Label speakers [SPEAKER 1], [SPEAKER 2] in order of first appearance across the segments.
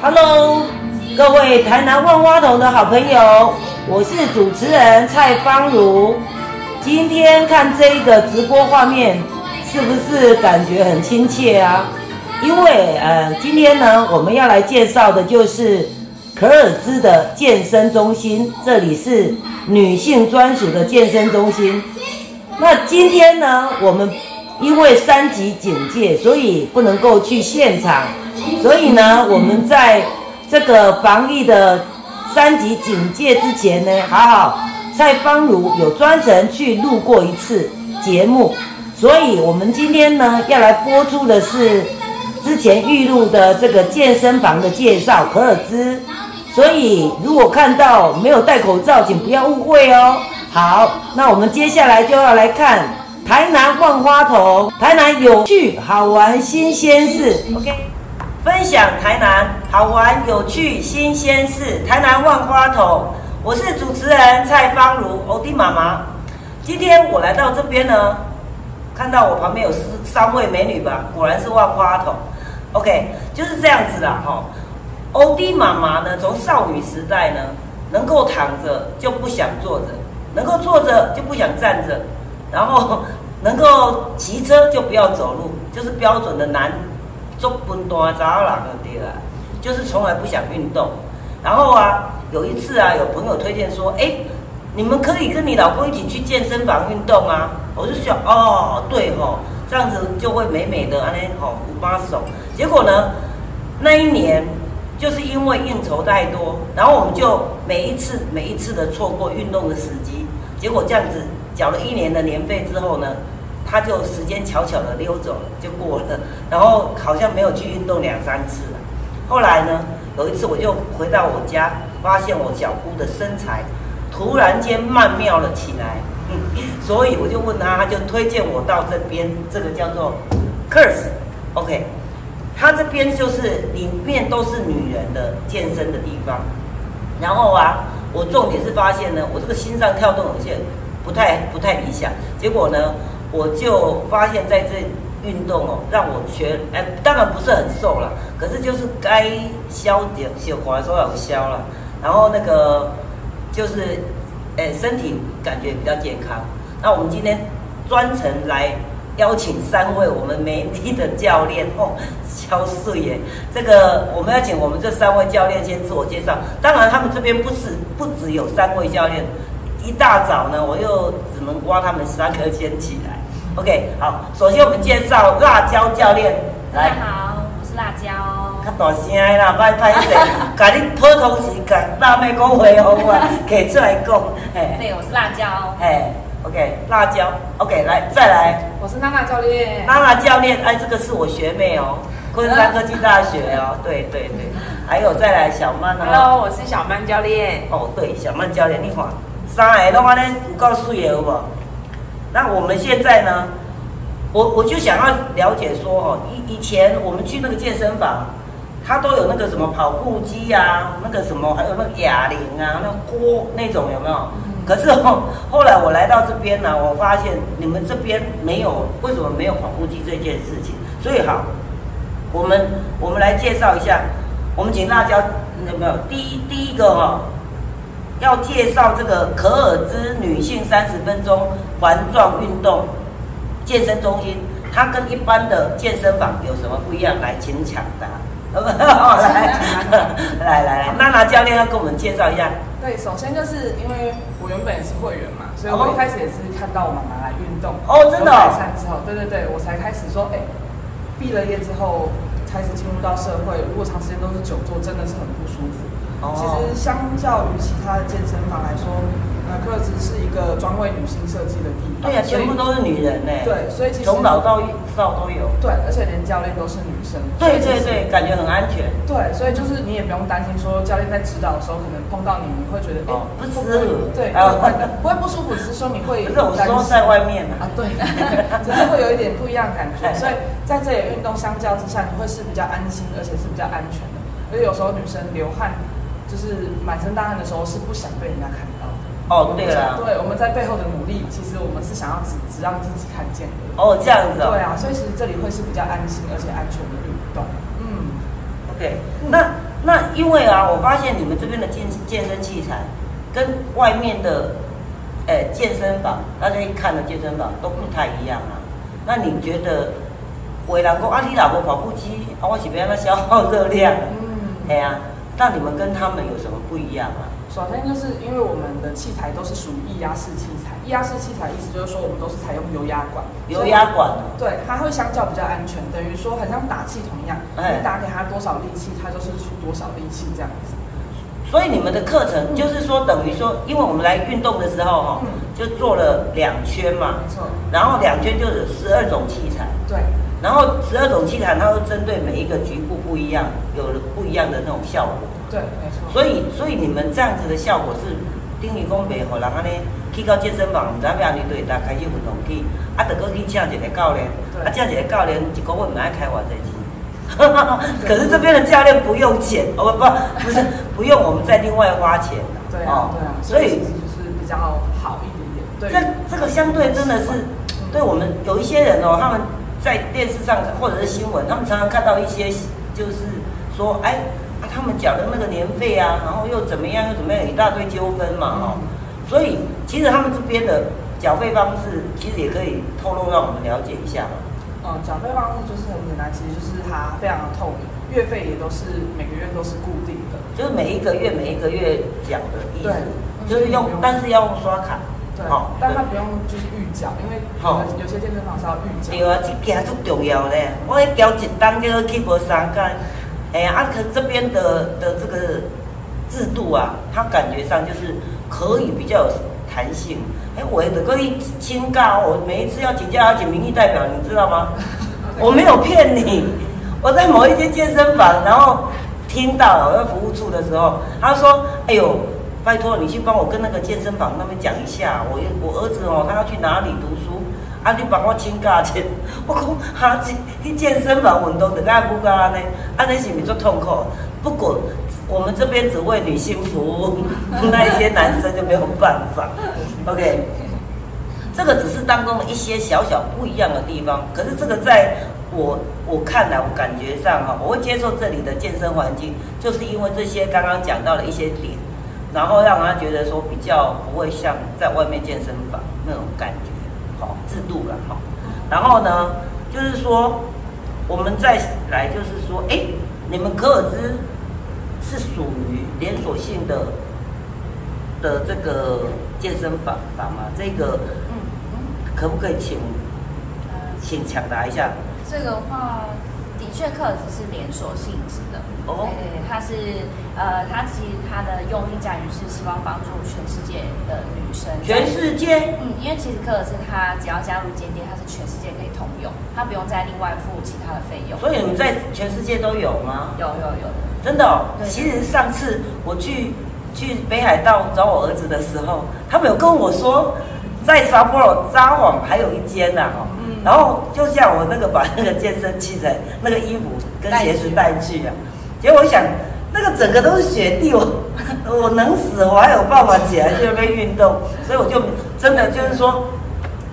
[SPEAKER 1] Hello，各位台南万花筒的好朋友，我是主持人蔡芳如。今天看这一个直播画面，是不是感觉很亲切啊？因为呃，今天呢，我们要来介绍的就是可尔兹的健身中心，这里是女性专属的健身中心。那今天呢，我们因为三级警戒，所以不能够去现场，所以呢，我们在这个防疫的三级警戒之前呢，还好蔡芳如有专程去录过一次节目，所以我们今天呢要来播出的是之前预录的这个健身房的介绍，可尔兹。所以如果看到没有戴口罩，请不要误会哦。好，那我们接下来就要来看台南万花筒，台南有趣好玩新鲜事。OK，分享台南好玩有趣新鲜事，台南万花筒，我是主持人蔡芳如，欧弟妈妈。今天我来到这边呢，看到我旁边有四三位美女吧，果然是万花筒。OK，就是这样子啦，哈。欧弟妈妈呢，从少女时代呢，能够躺着就不想坐着。能够坐着就不想站着，然后能够骑车就不要走路，就是标准的男中笨蛋渣啦，对啦，就是从来不想运动。然后啊，有一次啊，有朋友推荐说，哎，你们可以跟你老公一起去健身房运动啊。我就想，哦，对吼，这样子就会美美的，安尼吼五八手。结果呢，那一年就是因为应酬太多，然后我们就每一次每一次的错过运动的时机。结果这样子缴了一年的年费之后呢，他就时间悄悄的溜走了，就过了。然后好像没有去运动两三次了。后来呢，有一次我就回到我家，发现我小姑的身材突然间曼妙了起来。嗯，所以我就问他，他就推荐我到这边，这个叫做 Curse，OK，他这边就是里面都是女人的健身的地方。然后啊。我重点是发现呢，我这个心脏跳动有些不太不太理想。结果呢，我就发现在这运动哦，让我学哎，当然不是很瘦了，可是就是该消点血管都有消了。然后那个就是哎，身体感觉比较健康。那我们今天专程来。邀请三位我们美丽的教练哦，肖素颜。这个我们要请我们这三位教练先自我介绍。当然，他们这边不是不只有三位教练。一大早呢，我又只能挖他们三颗先起来。OK，好，首先我们介绍辣椒教练。
[SPEAKER 2] 大家好，我是辣椒。
[SPEAKER 1] 较大声啦，拜拜一下，甲你普通时间，辣妹讲话好啊，可出来讲。
[SPEAKER 2] 对，我是辣椒。
[SPEAKER 1] 嘿。OK，辣椒。OK，来再来。
[SPEAKER 3] 我是娜娜教练。
[SPEAKER 1] 娜娜教练，哎，这个是我学妹哦，昆山科技大学哦。对对对，还有再来小曼哦。
[SPEAKER 3] Hello，我是小曼教练。
[SPEAKER 1] 哦，对，小曼教练，你看，三个的话呢，有够水的，好不？那我们现在呢，我我就想要了解说，哦，以以前我们去那个健身房，它都有那个什么跑步机啊，那个什么，还有那个哑铃啊，那锅那种有没有？可是后后来我来到这边呢，我发现你们这边没有，为什么没有跑步机这件事情？所以好，我们我们来介绍一下，我们请辣椒有没有？第一第一个哈，要介绍这个可尔兹女性三十分钟环状运动健身中心，它跟一般的健身房有什么不一样？来，请抢答。来来来来，娜娜 教练要跟我们介绍一下。
[SPEAKER 3] 对，首先就是因为我原本也是会员嘛，所以我一开始也是看到我妈妈来运动，
[SPEAKER 1] 哦，真的，
[SPEAKER 3] 改善之后，对对对，我才开始说，哎，毕了业之后开始进入到社会，如果长时间都是久坐，真的是很不舒服。其实相较于其他的健身房来说。克尔兹是一个专为女性设计的地方，
[SPEAKER 1] 对呀，全部都是女人呢。
[SPEAKER 3] 对，所以其实
[SPEAKER 1] 从老到少都有。
[SPEAKER 3] 对，而且连教练都是女生。
[SPEAKER 1] 对对对，感觉很安全。
[SPEAKER 3] 对，所以就是你也不用担心说教练在指导的时候可能碰到你，你会觉得哎
[SPEAKER 1] 不舒服。
[SPEAKER 3] 对，不会不舒服，只是说你会。
[SPEAKER 1] 不是我说在外面
[SPEAKER 3] 啊，对，只是会有一点不一样的感觉。所以在这里运动相较之下，你会是比较安心，而且是比较安全的。而且有时候女生流汗，就是满身大汗的时候，是不想被人家看到。
[SPEAKER 1] 哦，对了，
[SPEAKER 3] 对，我们在背后的努力，其实我们是想要只只让自己看见的。
[SPEAKER 1] 哦，这样子。
[SPEAKER 3] 对啊，所以其实这里会是比较安心而且安全的运动。
[SPEAKER 1] 嗯，OK，那那因为啊，我发现你们这边的健健身器材跟外面的，诶、健身房，大家一看的健身房都不太一样啊。那你觉得，有的人讲啊，你老婆跑步机，啊，我是不要那消耗热量，
[SPEAKER 3] 嗯，
[SPEAKER 1] 哎呀、那你们跟他们有什么不一样啊？
[SPEAKER 3] 首先就是因为我们的器材都是属于液压式器材，液压式器材意思就是说我们都是采用油压管，
[SPEAKER 1] 油压管哦，
[SPEAKER 3] 对，它会相较比较安全，等于说很像打气筒一样，
[SPEAKER 1] 哎
[SPEAKER 3] 你打给它多少力气，它就是出多少力气这样子。
[SPEAKER 1] 所以你们的课程就是说，等于说，因为我们来运动的时候哈、
[SPEAKER 3] 嗯
[SPEAKER 1] 就做了两圈嘛，
[SPEAKER 3] 没错，
[SPEAKER 1] 然后两圈就有十二种器材。
[SPEAKER 3] 对，
[SPEAKER 1] 然后十二种器材，它会针对每一个局部不一样，有了不一样的那种效果。
[SPEAKER 3] 对，没错。
[SPEAKER 1] 所以，所以你们这样子的效果是等于讲袂互人安尼去到健身房，唔知影你对搭开始运动去，啊，得搁去请一个教练，
[SPEAKER 3] 对
[SPEAKER 1] 啊，请一个教练一个月唔爱开偌济钱。可是这边的教练不用钱，哦不不是不用我们再另外花钱
[SPEAKER 3] 对啊，对啊，
[SPEAKER 1] 所以
[SPEAKER 3] 就是比较好一点点。对，
[SPEAKER 1] 这这个相对真的是，对我们有一些人哦，他们在电视上或者是新闻，他们常常看到一些就是说，哎，啊，他们缴的那个年费啊，然后又怎么样又怎么样，一大堆纠纷嘛，哦，所以其实他们这边的缴费方式，其实也可以透露让我们了解一下嘛。
[SPEAKER 3] 嗯，缴费方式就是很简单，其实就是它非常的透明，月费也都是每个月都是固定的。
[SPEAKER 1] 就是每一个月每一个月缴的意思，就是用，但是要用刷卡，
[SPEAKER 3] 对，
[SPEAKER 1] 哦
[SPEAKER 3] 但他不用就是预缴，因为有
[SPEAKER 1] 好
[SPEAKER 3] 有些健身房是要预缴。
[SPEAKER 1] 对啊，这件足重要嘞。我迄交一单叫做去无三间，哎呀，啊，可这边的的这个制度啊，他感觉上就是可以比较有弹性。哎，我的可以请假，我每一次要请假要请民意代表，你知道吗？我没有骗你，我在某一间健身房，然后听到我在服务处的时候，他说：“哎呦，拜托你去帮我跟那个健身房那边讲一下，我我儿子哦，他要去哪里读书，啊，你帮我请假去。”我讲哈，去去健身房运动，等下不干呢？啊，那是不是做痛苦？不过我们这边只为女性服务，那一些男生就没有办法。OK。这个只是当中的一些小小不一样的地方，可是这个在我我看来，我感觉上哈，我会接受这里的健身环境，就是因为这些刚刚讲到的一些点，然后让他觉得说比较不会像在外面健身房那种感觉，好制度了哈。然后呢，就是说我们再来就是说，哎，你们可尔兹是属于连锁性的的这个健身房房吗？这个
[SPEAKER 2] 嗯嗯，
[SPEAKER 1] 可不可以请
[SPEAKER 2] 呃，
[SPEAKER 1] 请抢答一下？
[SPEAKER 2] 这个话的确课只是连锁性质的。
[SPEAKER 1] 哦
[SPEAKER 2] 对对对，它是呃，它其实它的用意在于是希望帮助全世界的女生。
[SPEAKER 1] 全世界
[SPEAKER 2] 嗯，因为其实科尔斯它只要加入间店，它是全世界可以通用，它不用再另外付其他的费用。
[SPEAKER 1] 所以你们在全世界都有吗？
[SPEAKER 2] 有有有，
[SPEAKER 1] 真的、哦，
[SPEAKER 2] 对
[SPEAKER 1] 其实上次我去去北海道找我儿子的时候，他们有跟我说，在沙坡罗札幌还有一间呐、哦，
[SPEAKER 2] 嗯
[SPEAKER 1] 然后就像我那个把那个健身器材、那个衣服跟鞋子带去啊，结果我想那个整个都是雪地，我 我能死，我还有办法起来去那边运动，所以我就真的就是说，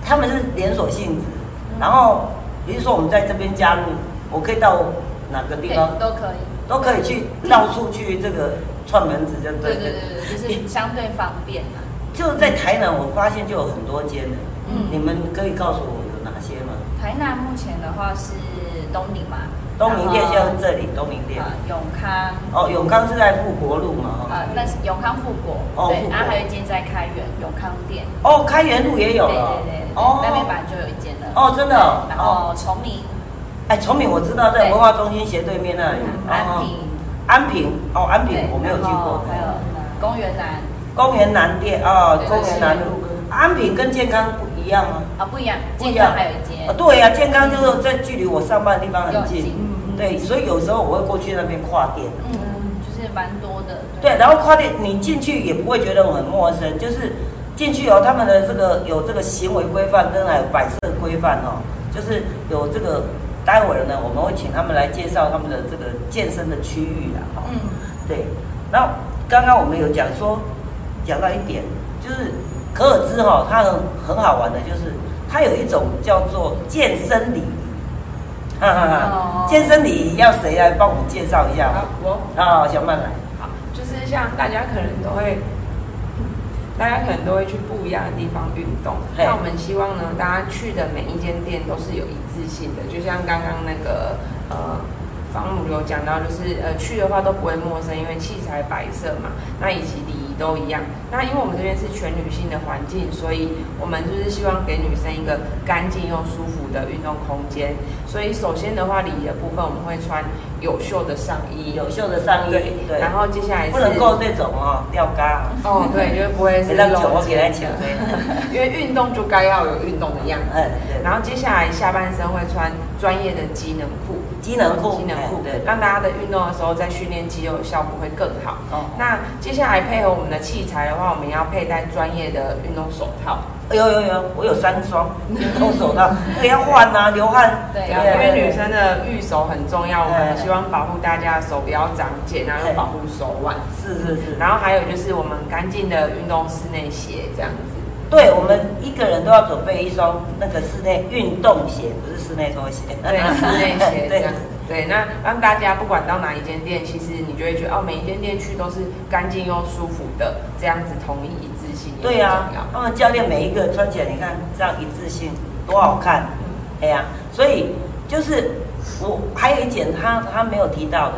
[SPEAKER 1] 他们是连锁性质，然后比如说我们在这边加入，我可以到哪个地方？
[SPEAKER 2] 都可以。
[SPEAKER 1] 都可以去到处去这个串门子，就对
[SPEAKER 2] 对对就是相对方便啊。
[SPEAKER 1] 就在台南，我发现就有很多间了。
[SPEAKER 2] 嗯
[SPEAKER 1] 你们可以告诉我有哪些吗？
[SPEAKER 2] 台南目前的话是东宁嘛，
[SPEAKER 1] 东宁店就是这里，东宁店。
[SPEAKER 2] 呃永康，
[SPEAKER 1] 哦，永康是在富国路嘛？
[SPEAKER 2] 呃，那是永康富国，
[SPEAKER 1] 哦富，国
[SPEAKER 2] 对然后还有一间在开元永康店，
[SPEAKER 1] 哦，开元路也有
[SPEAKER 2] 对
[SPEAKER 1] 了。
[SPEAKER 2] 对对对，
[SPEAKER 1] 哦，
[SPEAKER 2] 那边本来就有一间了。
[SPEAKER 1] 哦，真的哦。
[SPEAKER 2] 然后崇明、
[SPEAKER 1] 哎，崇明我知道，在文化中心斜对面那里。
[SPEAKER 2] 安平，
[SPEAKER 1] 安平，哦，安平我没有去过。
[SPEAKER 2] 还有公园南
[SPEAKER 1] 公园南店哦，公园南路。安平跟健康不一样吗？
[SPEAKER 2] 啊不一样，健康还有一间
[SPEAKER 1] 啊，，对呀、健康就是在距离我上班的地方很近对，所以有时候我会过去那边跨店。
[SPEAKER 2] 嗯嗯，就是蛮多的。
[SPEAKER 1] 对，然后跨店你进去也不会觉得我很陌生，就是进去哦，他们的这个有这个行为规范跟还有摆设规范哦，就是有这个，待会儿呢我们会请他们来介绍他们的这个健身的区域啦，哈、
[SPEAKER 2] 嗯，
[SPEAKER 1] 对，然后刚刚我们有讲说，讲到一点，就是可尔兹哈、它很很好玩的，就是它有一种叫做健身礼仪。哈哈哈。健身礼仪要谁来帮我们介绍一下？
[SPEAKER 4] 好，我
[SPEAKER 1] 好，小曼来。
[SPEAKER 4] 好，就是像大家可能都会，大家可能都会去不一样的地方运动。那我们希望呢，大家去的每一间店都是有一致性的，就像刚刚那个呃。方母有讲到，就是呃去的话都不会陌生，因为器材摆设嘛，那以及礼仪都一样。那因为我们这边是全女性的环境，所以我们就是希望给女生一个干净又舒服的运动空间。所以首先的话，礼仪的部分我们会穿有袖的上衣，
[SPEAKER 1] 有袖的上衣，
[SPEAKER 4] 对。然后接下来
[SPEAKER 1] 不能够那种哦吊嘎。
[SPEAKER 4] 哦，对，因为不会是
[SPEAKER 1] 露起来抢
[SPEAKER 4] 因为运动就该要有运动的样子。然后接下来下半身会穿专业的机能裤。
[SPEAKER 1] 机能裤，
[SPEAKER 4] 机能裤，让大家的运动的时候在训练肌肉的效果会更好。哦，那接下来配合我们的器材的话，我们要佩戴专业的运动手套。
[SPEAKER 1] 有有有，我有三双 运动手套，那个要换啊，流汗。
[SPEAKER 4] 对，因为女生的玉手很重要，我们希望保护大家的手不要长茧，然后保护手腕。
[SPEAKER 1] 是是是。
[SPEAKER 4] 然后还有就是我们干净的运动室内鞋这样子。
[SPEAKER 1] 对，我们一个人都要准备一双那个室内运动鞋，不是室内拖鞋。
[SPEAKER 4] 对，室内鞋 这样。对，那让大家不管到哪一间店，其实你就会觉得哦，每一间店去都是干净又舒服的，这样子统一一致性。
[SPEAKER 1] 对呀，他们教练每一个穿起来，你看这样一致性多好看。哎呀，所以就是我还有一点他他没有提到的，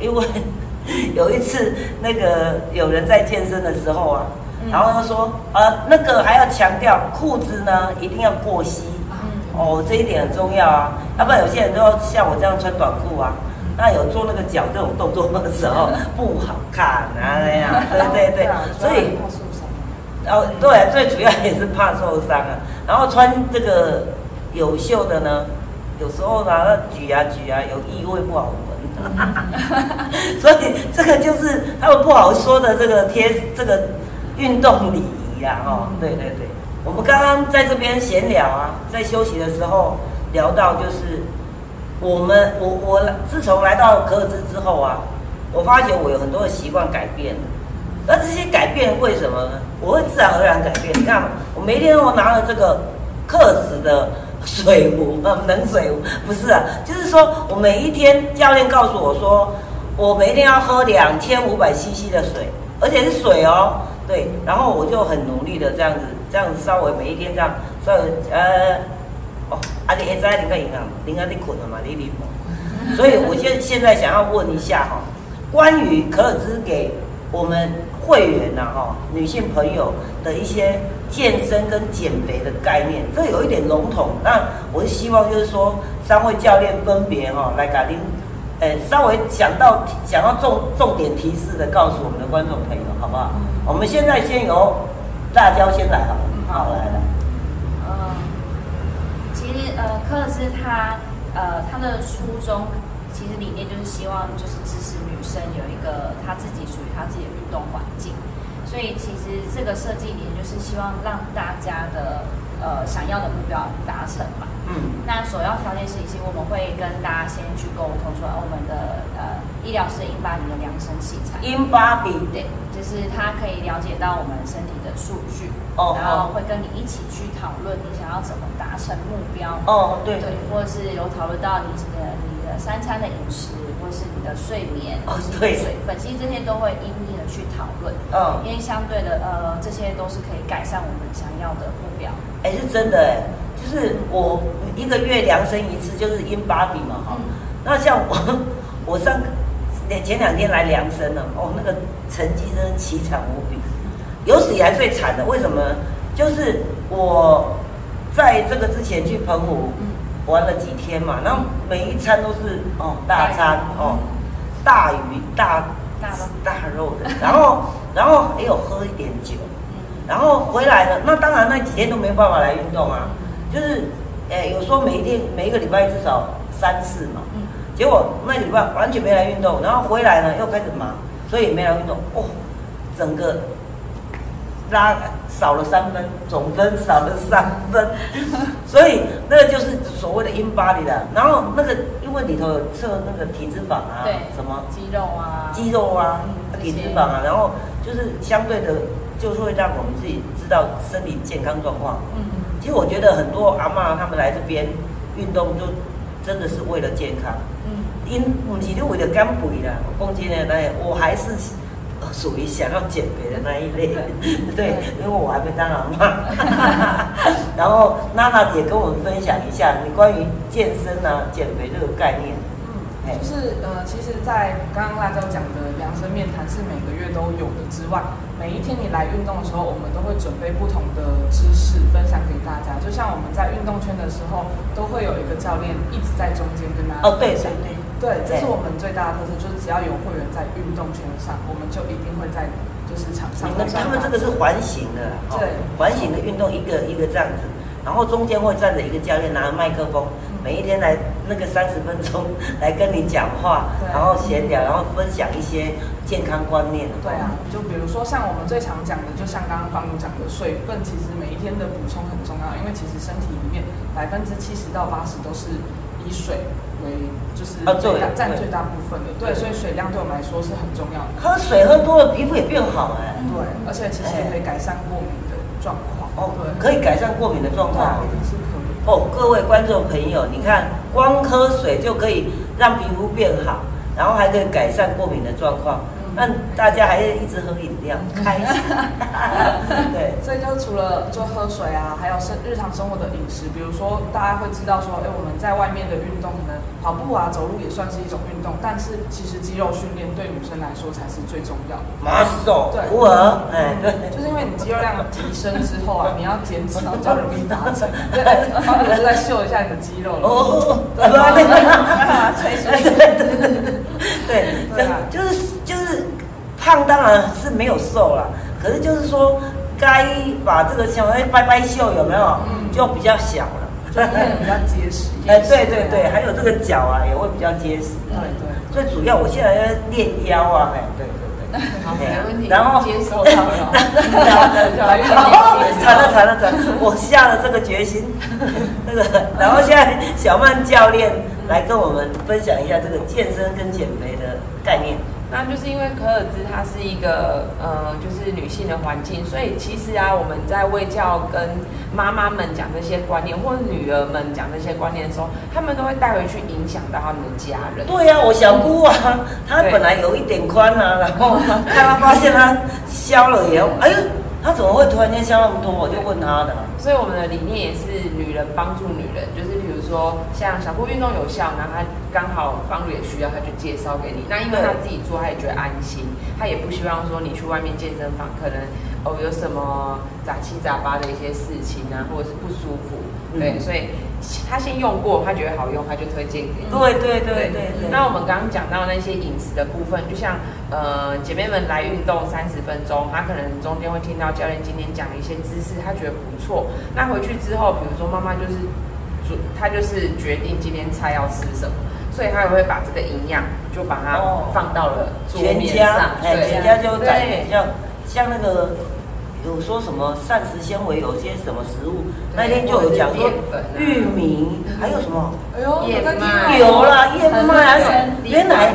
[SPEAKER 1] 因为 有一次那个有人在健身的时候啊。然后他说，呃，那个还要强调裤子呢，一定要过膝。哦，这一点很重要啊，要不然有些人都要像我这样穿短裤啊，那有做那个脚这种动作的时候 不好看啊那样。对对对，所以。哦，对，最主要也是怕受伤啊。然后穿这个有袖的呢，有时候呢举啊举啊，有异味不好闻。所以这个就是他们不好说的这个贴这个。运动礼仪呀，哦，对对对，我们刚刚在这边闲聊啊，在休息的时候聊到，就是我们我我自从来到可尔兹之后啊，我发觉我有很多的习惯改变了。那这些改变为什么呢？我会自然而然改变。你看，我每天我拿了这个克斯的水壶，冷水壶，不是啊，就是说我每一天教练告诉我说，我每天要喝两千五百 CC 的水，而且是水哦。对，然后我就很努力的这样子，这样子稍微每一天这样，稍微呃，哦，啊你在你个银行，你看你困了嘛，你你 所以我现现在想要问一下哈，关于可尔兹给我们会员呐哈，女性朋友的一些健身跟减肥的概念，这有一点笼统，那我是希望就是说三位教练分别哈来给您，呃，稍微想到想要重重点提示的告诉我们的观众朋友，好不好？我们现在先由辣椒先来好，好来了。
[SPEAKER 2] 嗯，其实呃，科尔斯他呃他的初衷其实理念就是希望就是支持女生有一个她自己属于她自己的运动环境，所以其实这个设计理念就是希望让大家的呃想要的目标达成嘛。嗯。那首要条件是，其实我们会跟大家先去沟通说，我们的呃医疗是英巴比的量身器材。
[SPEAKER 1] 英巴比
[SPEAKER 2] 对。就是他可以了解到我们身体的数据，哦，然后会跟你一起去讨论你想要怎么达成目标，
[SPEAKER 1] 哦，对
[SPEAKER 2] 对，或者是有讨论到你的你的三餐的饮食，或者是你的睡眠，或是水分，其实这些都会一一的去讨论，嗯，因为相对的，呃，这些都是可以改善我们想要的目标。
[SPEAKER 1] 哎，是真的哎，就是我一个月量身一次，就是因芭比嘛，哈，那像我我上。前两天来量身了，哦，那个成绩真是凄惨无比，有史以来最惨的。为什么？就是我在这个之前去澎湖玩了几天嘛，然后每一餐都是哦大餐哦，大鱼大大肉的，然后然后也有喝一点酒，然后回来了，那当然那几天都没办法来运动啊，就是诶有说每一天每一个礼拜至少三次嘛。结果那礼拜完全没来运动，然后回来呢又开始忙，所以没来运动。哦，整个拉少了三分，总分少了三分，所以那个就是所谓的 in body 的。然后那个因为里头有测那个体脂肪啊，对什么
[SPEAKER 2] 肌肉啊，
[SPEAKER 1] 肌肉啊，体脂肪啊，然后就是相对的，就是会让我们自己知道身体健康状况。嗯，其实我觉得很多阿妈他们来这边运动就。真的是为了健康。嗯，因不是就为了减肥啦，我讲真的，那我还是属于想要减肥的那一类。对，因为我还没当阿妈。然后娜娜也跟我们分享一下你关于健身啊、减肥这个概念。
[SPEAKER 3] 就是呃，其实，在刚刚辣椒讲的量身面谈是每个月都有的之外，每一天你来运动的时候，我们都会准备不同的知识分享给大家。就像我们在运动圈的时候，都会有一个教练一直在中间跟大家
[SPEAKER 1] 哦，对对对，
[SPEAKER 3] 对，这是我们最大的特色，就是只要有会员在运动圈上，我们就一定会在就是场上。
[SPEAKER 1] 你们他们这个是环形的，
[SPEAKER 3] 对，
[SPEAKER 1] 环形的运动一个一个这样子，然后中间会站着一个教练拿着麦克风。每一天来那个三十分钟 来跟你讲话，然后闲聊，然后分享一些健康观念。
[SPEAKER 3] 对啊，就比如说像我们最常讲的，就像刚刚方总讲的，水分其实每一天的补充很重要，因为其实身体里面百分之七十到八十都是以水为就是占最大部分的。对，所以水量对我们来说是很重要的。
[SPEAKER 1] 喝水喝多了，皮肤也变好哎。
[SPEAKER 3] 对，而且其实也可以改善过敏的状况。哦，
[SPEAKER 1] 对，可以改善过敏的状况。
[SPEAKER 3] 是。
[SPEAKER 1] 哦，各位观众朋友，你看，光喝水就可以让皮肤变好，然后还可以改善过敏的状况。那大家还是一直喝饮料，开心。
[SPEAKER 3] 对，所以就除了就喝水啊，还有生日常生活的饮食，比如说大家会知道说，哎，我们在外面的运动，可能跑步啊、走路也算是一种运动，但是其实肌肉训练对女生来说才是最重要的。
[SPEAKER 1] 马手，
[SPEAKER 3] 对，
[SPEAKER 1] 偶尔，哎，对，
[SPEAKER 3] 就是因为你肌肉量提升之后啊，你要减脂比较容易达成。对，方老师在秀一下你的肌肉了。哦，对 对对
[SPEAKER 1] 对，对，就是就是。胖当然是没有瘦了，可是就是说，该把这个像哎拜拜袖有没有？嗯，就比较小了，
[SPEAKER 3] 比较结实。
[SPEAKER 1] 哎，对对对，还有这个脚啊也会比较结实。
[SPEAKER 3] 对对。
[SPEAKER 1] 最主要我现在要练腰啊，哎，对对
[SPEAKER 4] 对。好，没问题。
[SPEAKER 1] 然后
[SPEAKER 4] 接受它 了。
[SPEAKER 1] 惨了惨了惨了！我下了这个决心。那个，然后现在小曼教练来跟我们分享一下这个健身跟减肥的概念。
[SPEAKER 4] 那就是因为可尔兹它是一个呃，就是女性的环境，所以其实啊，我们在卫教跟妈妈们讲这些观念，或者女儿们讲这些观念的时候，他们都会带回去影响到他们的家人。
[SPEAKER 1] 对呀，我小姑啊，她本来有一点宽啊，然 后她发现她消了以后，哎呦。她怎么会突然间消那么多？我就问她的。
[SPEAKER 4] 所以我们的理念也是女人帮助女人，就是说像小布运动有效，然后他刚好方也需要，他就介绍给你。那因为他自己做，他也觉得安心，他也不希望说你去外面健身房可能哦有什么杂七杂八的一些事情啊，或者是不舒服。对，所以他先用过，他觉得好用，他就推荐给你。
[SPEAKER 1] 对对对对对。
[SPEAKER 4] 那我们刚刚讲到那些饮食的部分，就像呃姐妹们来运动三十分钟，她可能中间会听到教练今天讲的一些知识，她觉得不错。那回去之后，比如说妈妈就是煮，她就是决定今天菜要吃什么，所以他也会把这个营养就把它放到了桌面上。
[SPEAKER 1] 哎，全家就在像像那个。有说什么膳食纤维有些什么食物？那天就有讲说玉米，还有什么？哎呦，
[SPEAKER 4] 燕麦
[SPEAKER 1] 有了燕麦，还有原来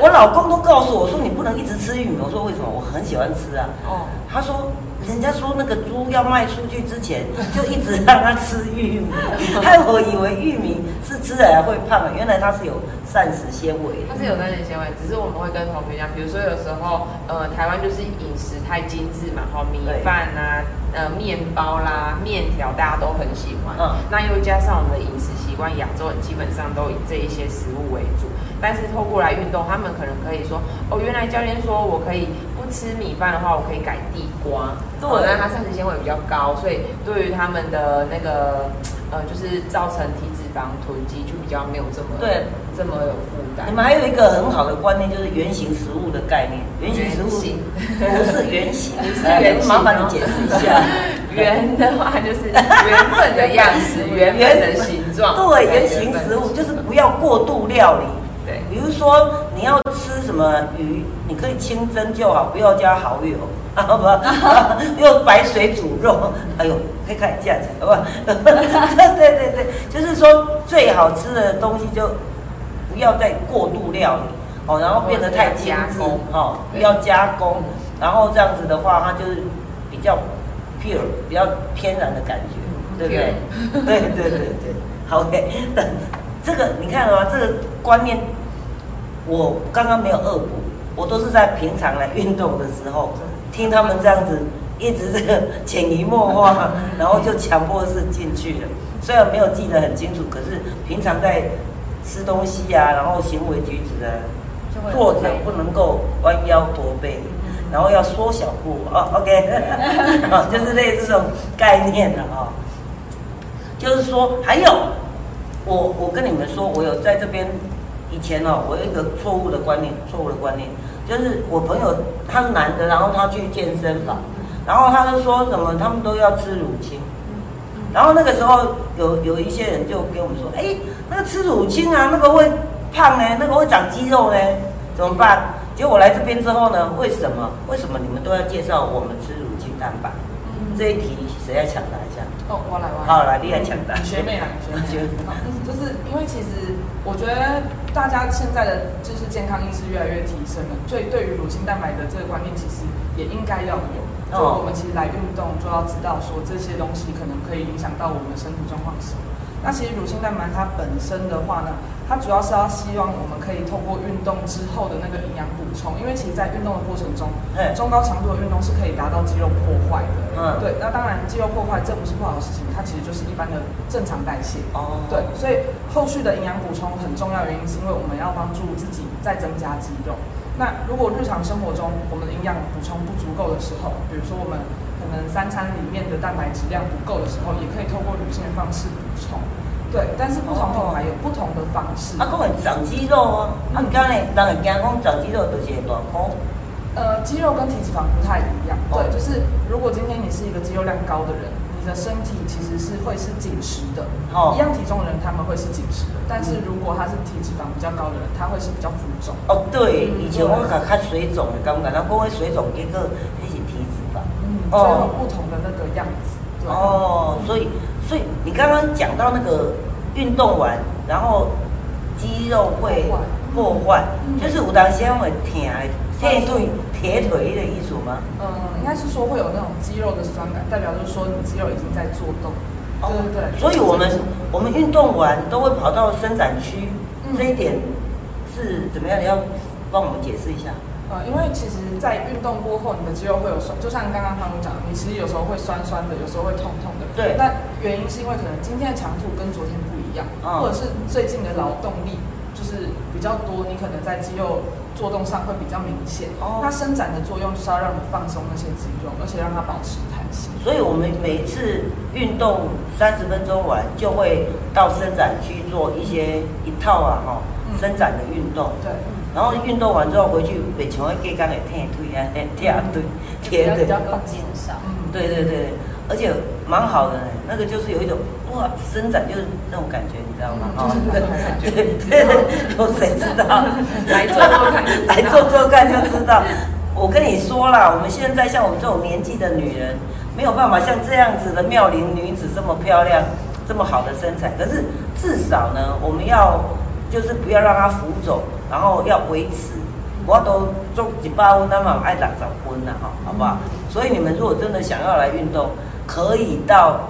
[SPEAKER 1] 我老公都告诉我说你不能一直吃玉米。我说为什么？我很喜欢吃啊。哦，他说。人家说那个猪要卖出去之前，就一直让他吃玉米，害我以为玉米是吃起来会胖的，原来它是有膳食纤维。
[SPEAKER 4] 它是有膳食纤维，只是我们会跟同学讲，比如说有时候，呃，台湾就是饮食太精致嘛，哈，米饭啊，呃，面包啦，面条大家都很喜欢。嗯。那又加上我们的饮食习惯，亚洲人基本上都以这一些食物为主。但是透过来运动，他们可能可以说，哦，原来教练说我可以不。吃米饭的话，我可以改地瓜，对，那它膳食纤维比较高，所以对于他们的那个呃，就是造成体脂肪囤积就比较没有这么
[SPEAKER 1] 对
[SPEAKER 4] 这么有负担。
[SPEAKER 1] 你们还有一个很好的观念，就是圆形食物的概念。圆形食物不是圆形，圆麻烦你解释一下。
[SPEAKER 4] 圆的话就是原本的样子，原本的形状。
[SPEAKER 1] 对，圆形食物就是不要过度料理。对，比如说你要吃什么鱼，你可以清蒸就好，不要加蚝油，啊 不，用白水煮肉，哎呦，可以看价钱，好不？对对对对，就是说最好吃的东西就不要再过度料理哦，然后变得太精致哦，不要加工，然后这样子的话，它就是比较 pure，比较天然的感觉，对不对？对对对对，OK。这个你看啊，这个观念，我刚刚没有恶补，我都是在平常来运动的时候，听他们这样子一直这个潜移默化，然后就强迫式进去了。虽然没有记得很清楚，可是平常在吃东西啊，然后行为举止啊，坐着不能够弯腰驼背，然后要缩小步哦，OK，就是类似这种概念的啊。就是说，还有我我跟你们说，我有在这边以前哦，我有一个错误的观念，错误的观念，就是我朋友他是男的，然后他去健身房，然后他就说什么他们都要吃乳清，然后那个时候有有一些人就跟我们说，哎，那个吃乳清啊，那个会胖呢，那个会长肌肉呢，怎么办？结果我来这边之后呢，为什么？为什么你们都要介绍我们吃乳清蛋白？这一题谁来抢答？
[SPEAKER 3] 哦，我来，我来。
[SPEAKER 1] 好，来，你来抢答。
[SPEAKER 3] 学妹来，学妹。好，就是因为其实我觉得大家现在的就是健康意识越来越提升了，所以对于乳清蛋白的这个观念，其实也应该要有。就我们其实来运动就要知道说这些东西可能可以影响到我们身体状况什么。那其实乳清蛋白它本身的话呢？它主要是要希望我们可以透过运动之后的那个营养补充，因为其实，在运动的过程中，中高强度的运动是可以达到肌肉。嗯，对。那当然，肌肉破坏这不是不好的事情，它其实就是一般的正常代谢。哦，对。所以后续的营养补充很重要，原因是因为我们要帮助自己再增加肌肉。那如果日常生活中我们的营养补充不足够的时候，比如说我们可能三餐里面的蛋白质量不够的时候，也可以透过女性的方式补充。对，但是不同品牌有不同的方式。
[SPEAKER 1] 啊，讲会长肌肉啊，啊，你刚才人会惊讲长肌肉就是大块。
[SPEAKER 3] 呃，肌肉跟体脂肪不太一样。对，就是如果今天你是一个肌肉量高的人，你的身体其实是会是紧实的。哦。一样体重的人他们会是紧实的，但是如果他是体脂肪比较高的人，他会是比较浮肿。
[SPEAKER 1] 哦，对，以前我看看水肿的，刚刚那讲会水肿，结果那是体脂肪。
[SPEAKER 3] 嗯。所以有不同的那个样子。
[SPEAKER 1] 哦，所以。所以你刚刚讲到那个运动完，然后肌肉会破坏，就是有当时会疼、铁腿、铁腿的意思吗？
[SPEAKER 3] 嗯，应该是说会有那种肌肉的酸感，代表就是说你肌肉已经在做动。对对对。
[SPEAKER 1] 所以我们我们运动完都会跑到伸展区，这一点是怎么样？你要帮我们解释一下。
[SPEAKER 3] 呃，因为其实，在运动过后，你的肌肉会有酸，就像刚刚方总讲的，你其实有时候会酸酸的，有时候会痛痛的。
[SPEAKER 1] 对。
[SPEAKER 3] 那原因是因为可能今天的强度跟昨天不一样，或者是最近的劳动力就是比较多，你可能在肌肉做动上会比较明显。哦。它伸展的作用就是要让你放松那些肌肉，而且让它保持弹性。
[SPEAKER 1] 所以我们每一次运动三十分钟完，就会到伸展区做一些一套啊，哈，伸展的运动。
[SPEAKER 3] 对。
[SPEAKER 1] 然后运动完之后回去，北墙会给干的贴腿啊，贴腿，
[SPEAKER 2] 贴腿。比较更减少。
[SPEAKER 1] 嗯，对对对，而且蛮好的，那个就是有一种哇伸展，就是那种感觉，你知道吗？
[SPEAKER 3] 哦，对对
[SPEAKER 1] 对，有谁知道？
[SPEAKER 4] 来做做看，
[SPEAKER 1] 来做做看就知道。我跟你说了，我们现在像我们这种年纪的女人，没有办法像这样子的妙龄女子这么漂亮，这么好的身材。可是至少呢，我们要就是不要让它浮肿。然后要维持，我都做几百分，那么爱打早婚了哈，好不好？所以你们如果真的想要来运动，可以到，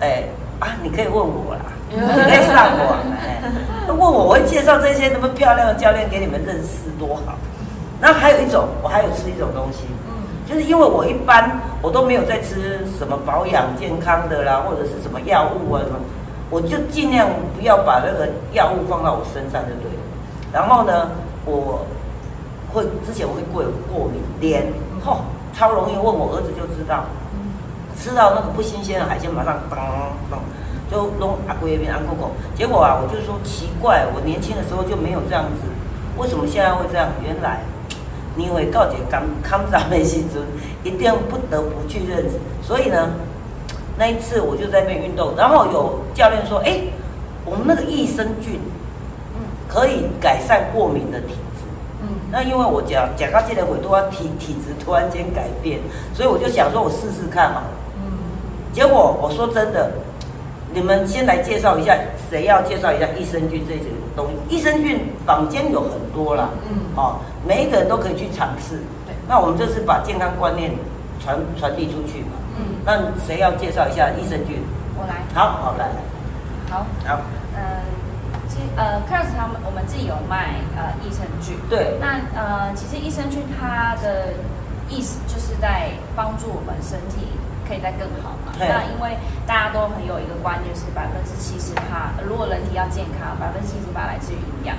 [SPEAKER 1] 哎啊，你可以问我啦，你可以上网哎，问我，我会介绍这些那么漂亮的教练给你们认识，多好。那还有一种，我还有吃一种东西，就是因为我一般我都没有在吃什么保养健康的啦，或者是什么药物啊什么，我就尽量不要把那个药物放到我身上就对了。然后呢，我会之前我会过过敏，脸吼超容易，问我儿子就知道，吃到那个不新鲜的海鲜，马上当当就弄阿龟那边安公公。结果啊，我就说奇怪，我年轻的时候就没有这样子，为什么现在会这样？原来你会告诫刚康杂那些子，一定不得不去认识。所以呢，那一次我就在那边运动，然后有教练说，哎，我们那个益生菌。可以改善过敏的体质。嗯，那因为我讲讲到这个我都要体体质突然间改变，所以我就想说我试试看嘛。嗯，结果我说真的，你们先来介绍一下，谁要介绍一下益生菌这些东西？益生菌坊间有很多啦。嗯，哦，每一个人都可以去尝试。对，那我们这是把健康观念传传递出去嘛。嗯，那谁要介绍一下益生菌？
[SPEAKER 2] 我来。
[SPEAKER 1] 好好来。
[SPEAKER 2] 好。
[SPEAKER 1] 好。
[SPEAKER 2] 嗯。其实呃 c a r s 他们我们自己有卖呃益生菌。
[SPEAKER 1] 对。
[SPEAKER 2] 那呃，其实益生菌它的意思就是在帮助我们身体可以再更好嘛。那因为大家都很有一个观念是百分之七十趴，如果人体要健康，百分之七十八来自于营养，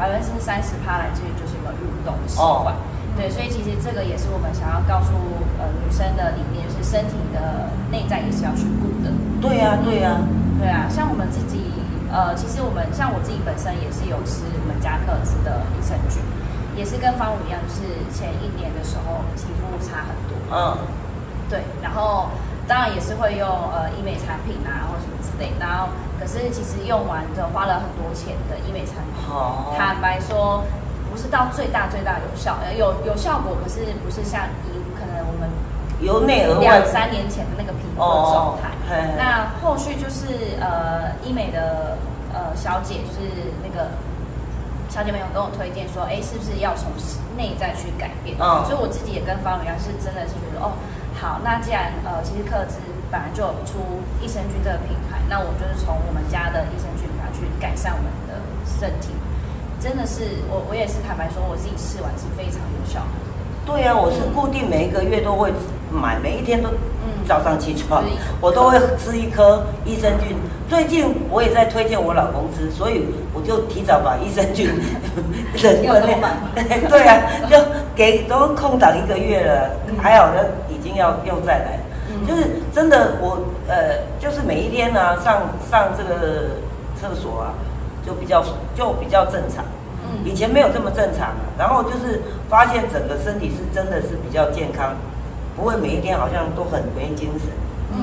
[SPEAKER 2] 百分之三十趴来自于就是有没有运动的习惯。对，所以其实这个也是我们想要告诉呃女生的理念，是身体的内在也是要去顾的。
[SPEAKER 1] 对呀，对呀，
[SPEAKER 2] 对啊。像我们自己，呃，其实我们像我自己本身也是有吃我们家特制的益生菌，也是跟方武一样，就是前一年的时候皮肤差很多。嗯。对，然后当然也是会用呃医美产品啊，或什么之类，然后可是其实用完就花了很多钱的医美产品。哦。坦白说。不是到最大最大有效，呃有有效果，可是不是像以可能我们
[SPEAKER 1] 由内而外
[SPEAKER 2] 两三年前的那个皮肤状态。那后续就是呃医美的呃小姐，就是那个小姐朋友跟我推荐说，哎，是不是要从内在去改变？嗯所以我自己也跟方一样，是真的是觉得哦，好，那既然呃其实克兹本来就有出益生菌这个品牌，那我就是从我们家的益生菌品牌去改善我们的身体。真的是我，我也是坦白说，我自己试完是非常有效的。
[SPEAKER 1] 对呀，我是固定每一个月都会买，每一天都早上起床，我都会吃一颗益生菌。最近我也在推荐我老公吃，所以我就提早把益生菌
[SPEAKER 2] 忍了那
[SPEAKER 1] 对啊，就给都空档一个月了，还好呢，要又再来。就是真的，我呃，就是每一天呢，上上这个厕所啊。就比较就比较正常，嗯，以前没有这么正常，然后就是发现整个身体是真的是比较健康，不会每一天好像都很没精神，嗯，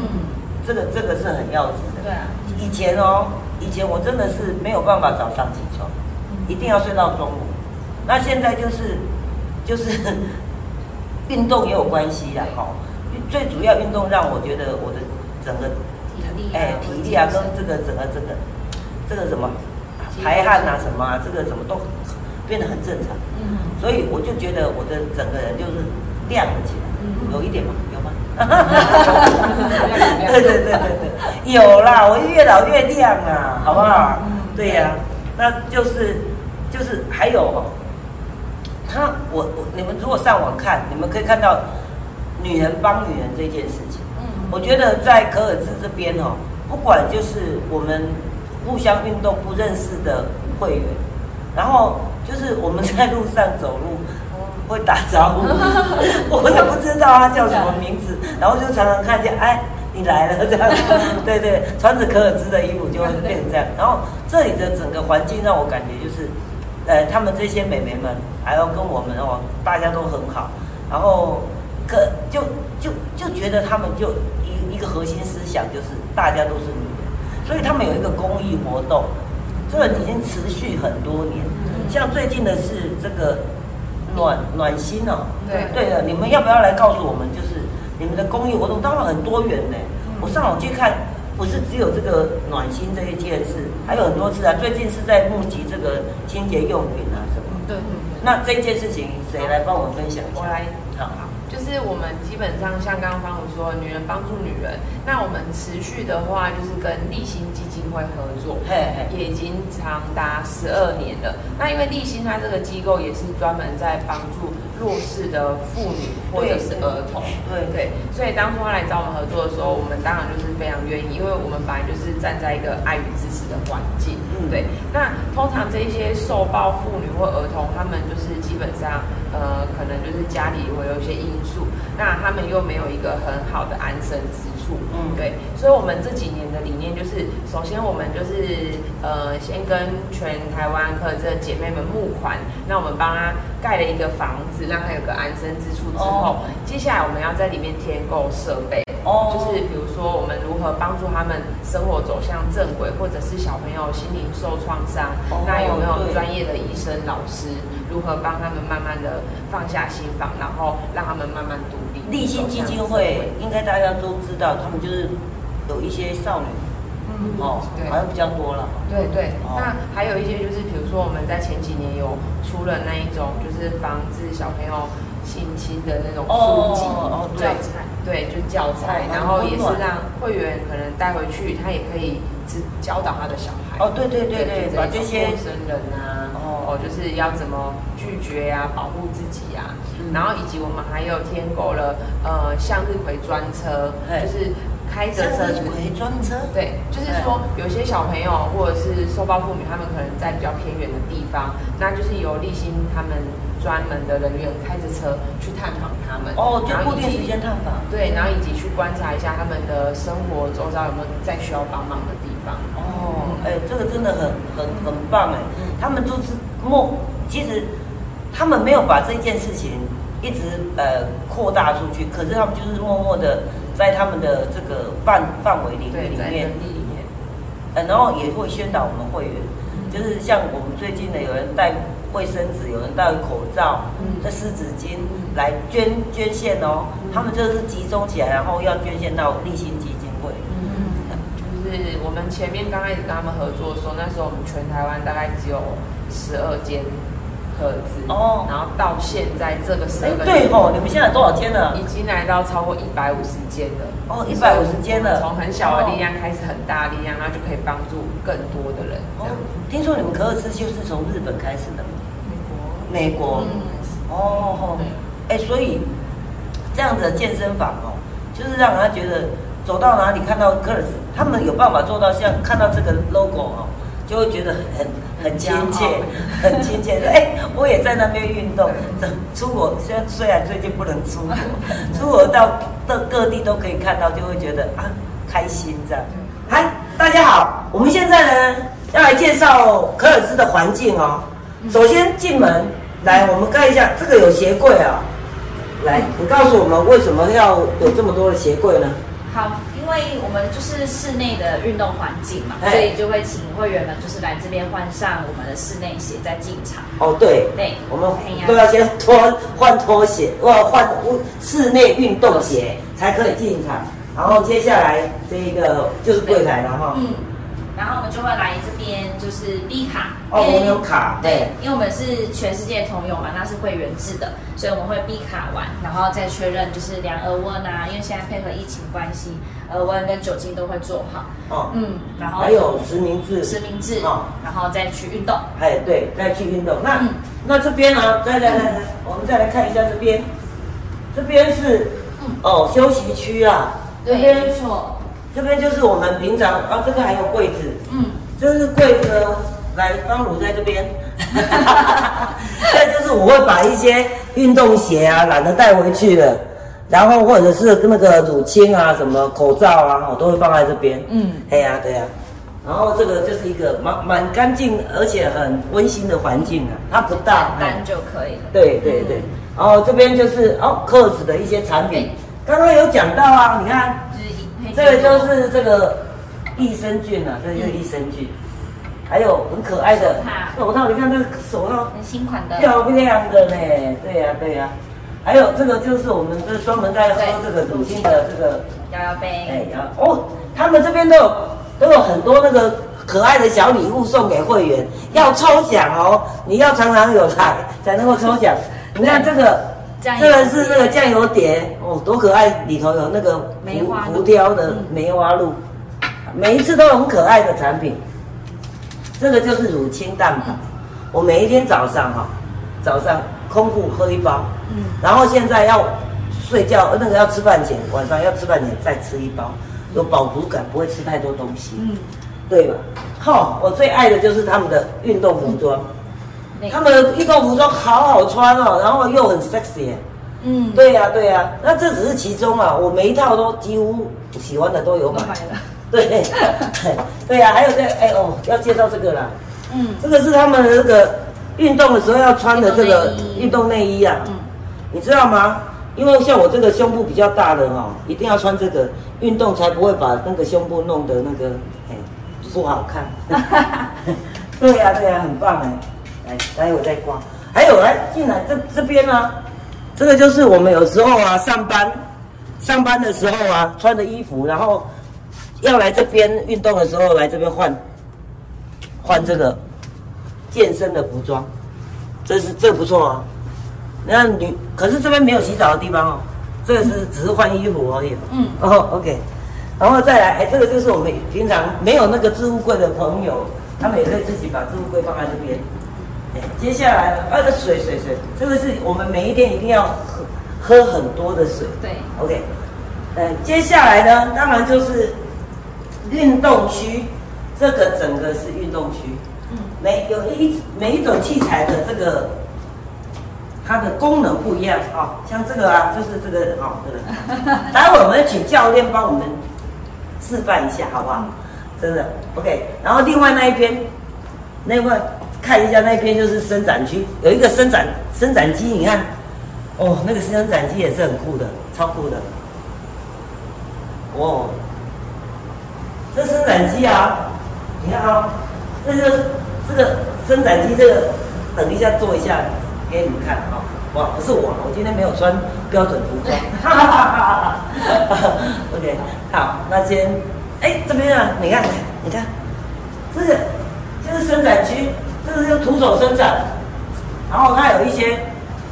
[SPEAKER 1] 这个这个是很要紧的，
[SPEAKER 2] 对啊，
[SPEAKER 1] 以前哦，以前我真的是没有办法早上起床，一定要睡到中午，那现在就是就是 运动也有关系啦，哈，最主要运动让我觉得我的整个
[SPEAKER 2] 体力
[SPEAKER 1] 哎体力啊跟这个整个这个这个什么。排汗啊什么啊，这个什么都变得很正常，嗯，所以我就觉得我的整个人就是亮了起来，嗯，有一点吗？有吗？对对对对对，有啦，我越老越亮啊，好不好？嗯，对呀，那就是就是还有，他我我你们如果上网看，你们可以看到女人帮女人这件事情，嗯，我觉得在可尔兹这边哦，不管就是我们。互相运动不认识的会员，然后就是我们在路上走路会打招呼，我也不知道他叫什么名字，然后就常常看见，哎，你来了这样，对对，穿着可尔兹的衣服就会变成这样。然后这里的整个环境让我感觉就是，呃，他们这些美眉们还要跟我们哦，大家都很好，然后可就就就觉得他们就一一个核心思想就是大家都是女人。所以他们有一个公益活动，这个已经持续很多年。像最近的是这个暖暖心哦，
[SPEAKER 4] 对
[SPEAKER 1] 对的，你们要不要来告诉我们？就是你们的公益活动当然很多元呢。我上网去看，不是只有这个暖心这一件事，还有很多次啊。最近是在募集这个清洁用品啊什么。
[SPEAKER 4] 对。
[SPEAKER 1] 那这件事情谁来帮我们分享一下？
[SPEAKER 4] 我来。好。就是我们基本上像刚刚方武说，女人帮助女人，那我们持续的话就是跟立新基金会合作，也已经长达十二年了。那因为立新它这个机构也是专门在帮助弱势的妇女或者是儿童，
[SPEAKER 1] 对对。
[SPEAKER 4] 所以当初他来找我们合作的时候，我们当然就是非常愿意，因为我们本来就是站在一个爱与支持的环境，对。那通常这些受暴妇女或儿童，他们就是基本上。呃，可能就是家里会有一些因素，那他们又没有一个很好的安身之处，嗯，对，所以我们这几年的理念就是，首先我们就是呃，先跟全台湾科这姐妹们募款，那我们帮他盖了一个房子，让他有个安身之处之后，接下来我们要在里面添购设备。哦，就是比如说，我们如何帮助他们生活走向正轨，或者是小朋友心灵受创伤，那有没有专业的医生老师，如何帮他们慢慢的放下心房，然后让他们慢慢独立？
[SPEAKER 1] 立新基金会应该大家都知道，他们就是有一些少女，嗯，哦，对，好像比较多了。
[SPEAKER 4] 对对，那还有一些就是，比如说我们在前几年有出了那一种，就是防止小朋友。性侵的那种书籍，
[SPEAKER 1] 哦哦
[SPEAKER 4] 对。
[SPEAKER 2] 教材。
[SPEAKER 4] 对，就教材，
[SPEAKER 1] 哦
[SPEAKER 4] 然后也是让会员可能带回去，他也可以指教导他的小孩。
[SPEAKER 1] 哦对对对对这些
[SPEAKER 4] 陌生人啊，
[SPEAKER 1] 哦。
[SPEAKER 4] 哦，就是要怎么拒绝呀、保护自己呀、
[SPEAKER 1] 嗯。
[SPEAKER 4] 然后以及我们还有添购了呃向日葵专车，就是开着车子
[SPEAKER 1] 专车，
[SPEAKER 4] 对，就是说有些小朋友或者是受暴妇女，他们可能在比较偏远的地方，那就是由立新他们专门的人员开着车去探访他们。
[SPEAKER 1] 哦，就固定时间探访。
[SPEAKER 4] 对，然后以及去观察一下他们的生活周遭有没有再需要帮忙的地方。
[SPEAKER 1] 哦，哎、这个真的很很很棒哎，
[SPEAKER 4] 嗯
[SPEAKER 1] 他们都是默，其实他们没有把这件事情一直呃扩大出去，可是他们就是默默的在他们的这个范范围领域，里面。
[SPEAKER 4] 在能，力里面。
[SPEAKER 1] 呃，然后也会宣导我们会员，就是像我们最近呢有人带卫生纸，有人带口罩，
[SPEAKER 4] 嗯。
[SPEAKER 1] 这湿纸巾来捐捐献哦，他们就是集中起来，然后要捐献到立新基金会。
[SPEAKER 4] 嗯，就是我们前面刚开始跟他们合作的时候，那时候我们全台湾大概只有十二间盒子
[SPEAKER 1] 哦
[SPEAKER 4] 然后到现在这个十
[SPEAKER 1] 哎
[SPEAKER 4] 二，个
[SPEAKER 1] 对哦，你们现在多少天了？
[SPEAKER 4] 已经来到超过一百五十间了。
[SPEAKER 1] 哦一百五十间了
[SPEAKER 4] 从很小的力量开始很大的力量，然后就可以帮助更多的人。这
[SPEAKER 1] 哦
[SPEAKER 4] 样，
[SPEAKER 1] 听说你们可尔斯就是从日本开始的吗？
[SPEAKER 4] 美国，
[SPEAKER 1] 美国。
[SPEAKER 4] 嗯，
[SPEAKER 1] 哦，哎、所以这样子的健身房哦，就是让他觉得走到哪里看到科尔斯，他们有办法做到像看到这个 logo 哦，就会觉得很很亲切，很亲切。说哎、我也在那边运动。出国虽然虽然最近不能出国，出国到各各地都可以看到，就会觉得啊开心这样。嗨，大家好，我们现在呢要来介绍科尔斯的环境哦。首先进门来，我们看一下这个有鞋柜啊。来，你告诉我们为什么要有这么多的鞋柜呢？
[SPEAKER 2] 好，因为我们就是室内的运动环境嘛，
[SPEAKER 1] 哎
[SPEAKER 2] 所以就会请会员们就是来这边换上我们的室内鞋再进场。
[SPEAKER 1] 哦，对，
[SPEAKER 2] 对
[SPEAKER 1] 我们都要先脱换拖鞋，或换室内运动鞋才可以进场。然后接下来这一个就是柜台了哈。
[SPEAKER 2] 嗯，然后我们就会来这边就是 B 卡，
[SPEAKER 1] 哦，我们有卡，
[SPEAKER 2] 对，因为我们是全世界通用嘛，那是会员制的，所以我们会 B 卡完，然后再确认就是量额温啊，因为现在配合疫情关系，额温跟酒精都会做好。
[SPEAKER 1] 哦，
[SPEAKER 2] 嗯，然后
[SPEAKER 1] 还有实名制，
[SPEAKER 2] 实名制，
[SPEAKER 1] 哦
[SPEAKER 2] 然后再去运动。
[SPEAKER 1] 哎，对，再去运动。那、
[SPEAKER 2] 嗯
[SPEAKER 1] 那这边呢？来来来来，我们再来看一下这边，这边是、
[SPEAKER 2] 嗯
[SPEAKER 1] 哦休息区啊。这
[SPEAKER 2] 对，
[SPEAKER 1] 边
[SPEAKER 2] 没错。
[SPEAKER 1] 这边就是我们平常啊，这个还有柜子，
[SPEAKER 2] 嗯，
[SPEAKER 1] 这是柜子呢。来，方乳在这边，这就是我会把一些运动鞋啊懒得带回去了，然后或者是那个乳清啊、什么口罩啊，我都会放在这边。
[SPEAKER 2] 嗯，
[SPEAKER 1] 对呀、对呀、然后这个就是一个蛮蛮干净而且很温馨的环境啊，它不大，
[SPEAKER 2] 简单就可以了。
[SPEAKER 1] 对对对，然后这边就是哦，克子的一些产品，刚刚有讲到啊，你看这个就是这个益生菌啊，这个就是益生菌，还有很可爱的手套，你看这个手套
[SPEAKER 2] 很新款的。
[SPEAKER 1] 漂亮的呢，对呀、对呀、还有这个就是我们这专门在喝这个乳清的这个，
[SPEAKER 2] 摇摇杯。
[SPEAKER 1] 哎摇哦，他们这边都有都有很多那个可爱的小礼物送给会员，要抽奖哦，你要常常有来才能够抽奖。你看这个，
[SPEAKER 2] 酱油
[SPEAKER 1] 这个是那个酱油碟哦，多可爱，里头有那个浮
[SPEAKER 2] 梅花
[SPEAKER 1] 浮雕的
[SPEAKER 2] 嗯。
[SPEAKER 1] 梅花鹿，每一次都有很可爱的产品。这个就是乳清蛋白，我每一天早上哈、早上空腹喝一包，
[SPEAKER 2] 嗯，
[SPEAKER 1] 然后现在要睡觉，那个要吃饭前，晚上要吃饭前再吃一包，有饱足感，不会吃太多东西，
[SPEAKER 2] 嗯，
[SPEAKER 1] 对吧？哈、我最爱的就是他们的运动服装，
[SPEAKER 2] 那
[SPEAKER 1] 他们的运动服装好好穿哦，然后又很 sexy 耶。
[SPEAKER 2] 嗯，
[SPEAKER 1] 对呀、对呀、那这只是其中啊，我每一套都几乎喜欢的都有买。
[SPEAKER 2] 我买了。
[SPEAKER 1] 对，对呀、还有这哎哦，要介绍这个啦，
[SPEAKER 2] 嗯，
[SPEAKER 1] 这个是他们的这个运动的时候要穿的这个运
[SPEAKER 2] 运
[SPEAKER 1] 动内衣啊，
[SPEAKER 2] 嗯
[SPEAKER 1] 你知道吗？因为像我这个胸部比较大的哈、一定要穿这个运动，才不会把那个胸部弄得那个哎不好看。对呀、对呀、很棒哎！来，待会再挂。还有来进来这这边呢、这个就是我们有时候啊上班上班的时候啊穿的衣服，然后要来这边运动的时候来这边换换这个健身的服装，这是这不错啊。你看女，可是这边没有洗澡的地方哦，这个是只是换衣服而已。嗯，哦，OK，然后再来，哎，这个就是我们平常没有那个置物柜的朋友，他们也可以自己把置物柜放在这边。哎，接下来，啊，这水水水，这个是我们每一天一定要喝喝很多的水。
[SPEAKER 2] 对
[SPEAKER 1] ，OK，嗯，接下来呢，当然就是运动区，这个整个是运动区。嗯，每有一每一种器材的这个。它的功能不一样啊，像这个啊，就是这个哦，这个。待会我们请教练帮我们示范一下，好不好？真的，OK。然后另外那一边，那块看一下那边就是伸展区，有一个伸展伸展机，你看，哦，那个伸展机也是很酷的，超酷的。哦，这伸展机啊，你看啊，这个这个伸展机，这个等一下做一下。给你们看啊！哇，不是我，我今天没有穿标准服装。哈哈哈哈哈 OK，好，那先，哎，这边啊，你看，你看，这个就是伸展区，这个是徒手伸展，然后它有一些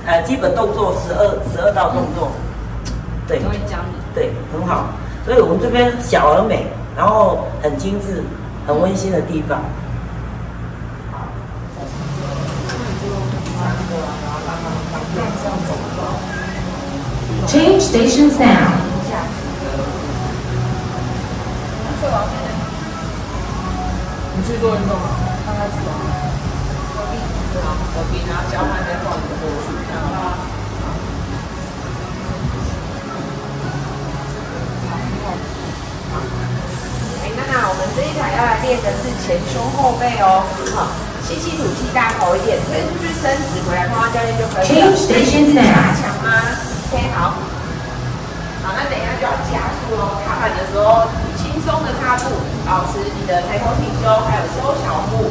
[SPEAKER 1] 呃基本动作，十二十二道动作，
[SPEAKER 2] 对，会教你，
[SPEAKER 1] 对，很好。所以我们这边小而美，然后很精致、很温馨的地方。
[SPEAKER 5] Change stations now.
[SPEAKER 3] 你去做运动吗？刚开始吗？
[SPEAKER 4] 然后交换再换一个过去，这样啊。哎，娜娜，我们这一台要来练的是前胸后背哦，好，吸气吐气大口一点，推出去伸直，回来碰到教练就可以了。
[SPEAKER 5] Change stations 呢
[SPEAKER 4] 加强吗？好，好，那等一下就要加速哦。踏板的时候，轻松的踏步，保持你的抬头挺胸，还有收小步。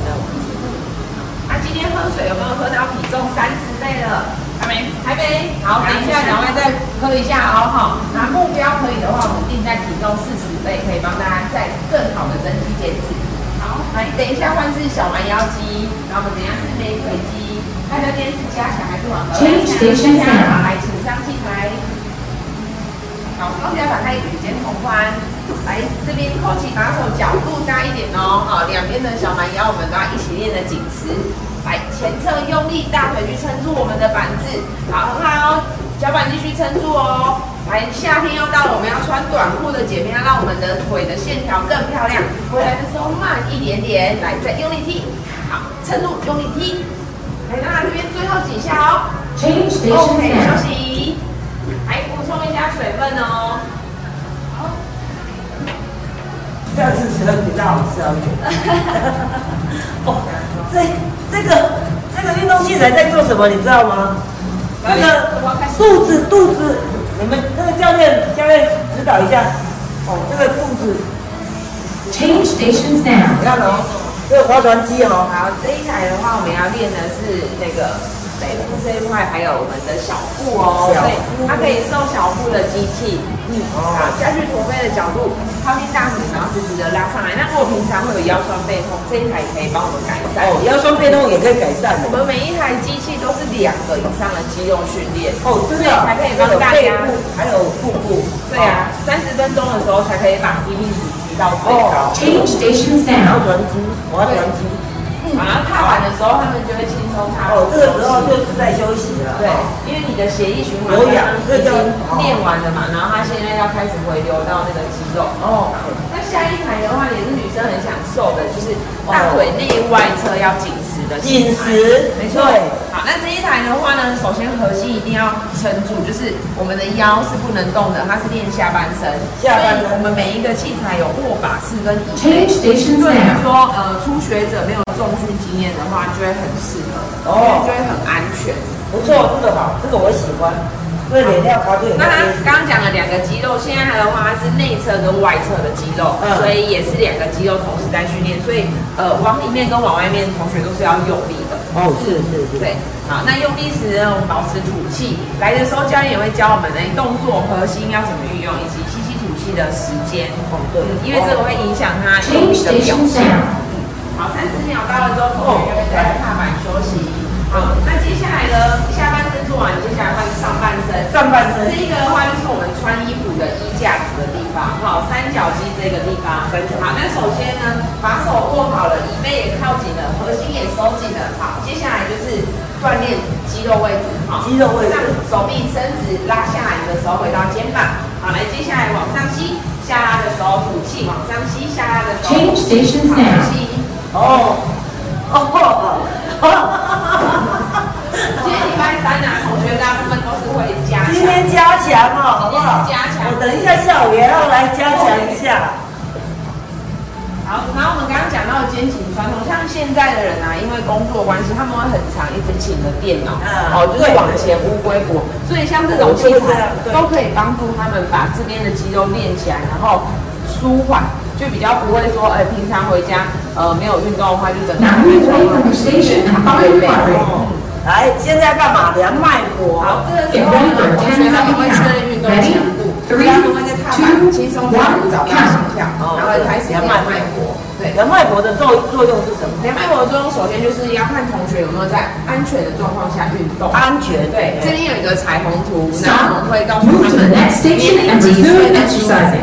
[SPEAKER 4] 那今天喝水有没有喝到体重三十倍了？
[SPEAKER 3] 还没，
[SPEAKER 4] 还没。好，等一下两位再喝一下哦。好，那目标可以的话，我们定在体重四十倍，可以帮大家再更好的增肌减脂。好，来，等一下换是小蛮腰肌，然后我们等一下是美腿肌。大家今天是加强还是往合？加强，来，请上器材。好，双脚打开，与肩同宽。来，这边扣起把手，角度大一点哦。好，两边的小蛮腰我们都要一起练的紧实。来，前侧用力，大腿去撑住我们的板子。好，很好，脚板继续撑住哦。来，夏天又到了，我们要穿短裤的姐妹要让我们的腿的线条更漂亮。回来的时候慢一点点，来，再用力踢。好，撑住，用力踢。来，那这边最后几下哦。OK，休息。来，补充一下水分哦。好。
[SPEAKER 1] 这样子吃的比较好吃啊。哦，这这个这个运动器材在做什么？你知道吗？那个肚子肚子，你们那个教练教练指导一下。哦，这个肚子。
[SPEAKER 5] Change stations now。
[SPEAKER 1] 你看哦。这个划船机哦，
[SPEAKER 4] 好，这一台的话，我们要练的是那个背部这一块，还有我们的小腹哦，所以，它可以瘦小腹的机器，嗯，好，下去驼背的角度，靠近大腿，然后直直的拉上来。那如果平常会有腰酸背痛，这一台可以帮我们改善。
[SPEAKER 1] 哦，腰酸背痛也可以改善的。
[SPEAKER 4] 我们每一台机器都是两个以上的肌肉训练，
[SPEAKER 1] 哦，真的，
[SPEAKER 4] 才可以帮大家，
[SPEAKER 1] 还有腹部，
[SPEAKER 4] 对啊，三十分钟的时候才可以把 CP 值提。到最高。
[SPEAKER 5] Change stations now。
[SPEAKER 1] 划船机，划船机。
[SPEAKER 4] 嗯，然踏板的时候，他们就会轻松踏。
[SPEAKER 1] 哦，这个时候就是在休息了。
[SPEAKER 4] 对，因为你的血液循环已经练完了嘛，然后他现在要开始回流到那个肌肉。哦。那下一排的话，也是女生很享受的，就是大腿内外侧要紧实的。
[SPEAKER 1] 紧实，
[SPEAKER 4] 没错。好，那这一台的话呢，首先核心一定要撑住，就是我们的腰是不能动的，它是练下半身。
[SPEAKER 1] 下半身。
[SPEAKER 4] 我们每一个器材有握把式跟椅背。对于说呃初学者没有重训经验的话，就会很适合，哦，就会很安全。
[SPEAKER 1] 不错，这个好，这个我喜欢。对，脸要卡住。
[SPEAKER 4] 那他刚刚讲了两个肌肉，现在的话是内侧跟外侧的肌肉，所以也是两个肌肉同时在训练，所以呃往里面跟往外面同学都是要用力的。
[SPEAKER 1] 哦，是是是。
[SPEAKER 4] 对，好，那用力时呢，我们保持吐气。来的时候教练也会教我们的动作核心要怎么运用，以及吸气吐气的时间。哦，对，因为这个会影响他用力的表现。好，三十秒到了之后，同学就会在踏板休息。好，那接下来呢，下半身做完，接下来换这一个的话就是我们穿衣服的衣架子的地方，好，三角肌这个地方。
[SPEAKER 1] 三角肌
[SPEAKER 4] 好，那首先呢，把手握好了，椅背也靠紧了，核心也收紧了。好，接下来就是锻炼肌肉位置，好，
[SPEAKER 1] 肌肉位置
[SPEAKER 4] 上手臂伸直，拉下来，的时候回到肩膀。好，来，接下来往上吸，下拉的时候吐气，往上吸，下拉的时候
[SPEAKER 5] Change stations
[SPEAKER 4] 好
[SPEAKER 5] now
[SPEAKER 4] 吸。
[SPEAKER 1] 哦哦，
[SPEAKER 4] 今天礼拜三啊，同学大部分都是会加强。
[SPEAKER 1] 今天加强哦，好不好？
[SPEAKER 4] 加强
[SPEAKER 1] 我等一下下午也要来加强一下。
[SPEAKER 4] 好，然后我们刚刚讲到肩颈酸痛，像现在的人啊，因为工作关系，他们会很长一直请着电脑，
[SPEAKER 1] 啊
[SPEAKER 4] 哦，就是往前乌龟脖，所以像这种器材都可以帮助他们把这边的肌肉练起来，然后舒缓，就比较不会说，哎，平常回家呃没有运动的话，就整个
[SPEAKER 5] Now
[SPEAKER 4] 人
[SPEAKER 5] move away from
[SPEAKER 1] 来，现在干嘛？量脉搏。
[SPEAKER 4] 好，这个时候同学他们会确认运动强度
[SPEAKER 5] ，Three,
[SPEAKER 4] 他们会在踏板轻松踏步找到心跳，
[SPEAKER 1] 哦
[SPEAKER 4] 然后开始量
[SPEAKER 1] 量
[SPEAKER 4] 脉
[SPEAKER 1] 脉
[SPEAKER 4] 搏，对。
[SPEAKER 1] 量脉搏的作作用是什么？
[SPEAKER 4] 量脉搏的作用，首先就是要看同学有没有在安全的状况下运动。
[SPEAKER 1] 安全。
[SPEAKER 4] 对，这边有一个彩虹图
[SPEAKER 5] ，Stop
[SPEAKER 4] 那我们会告诉他们年龄几岁.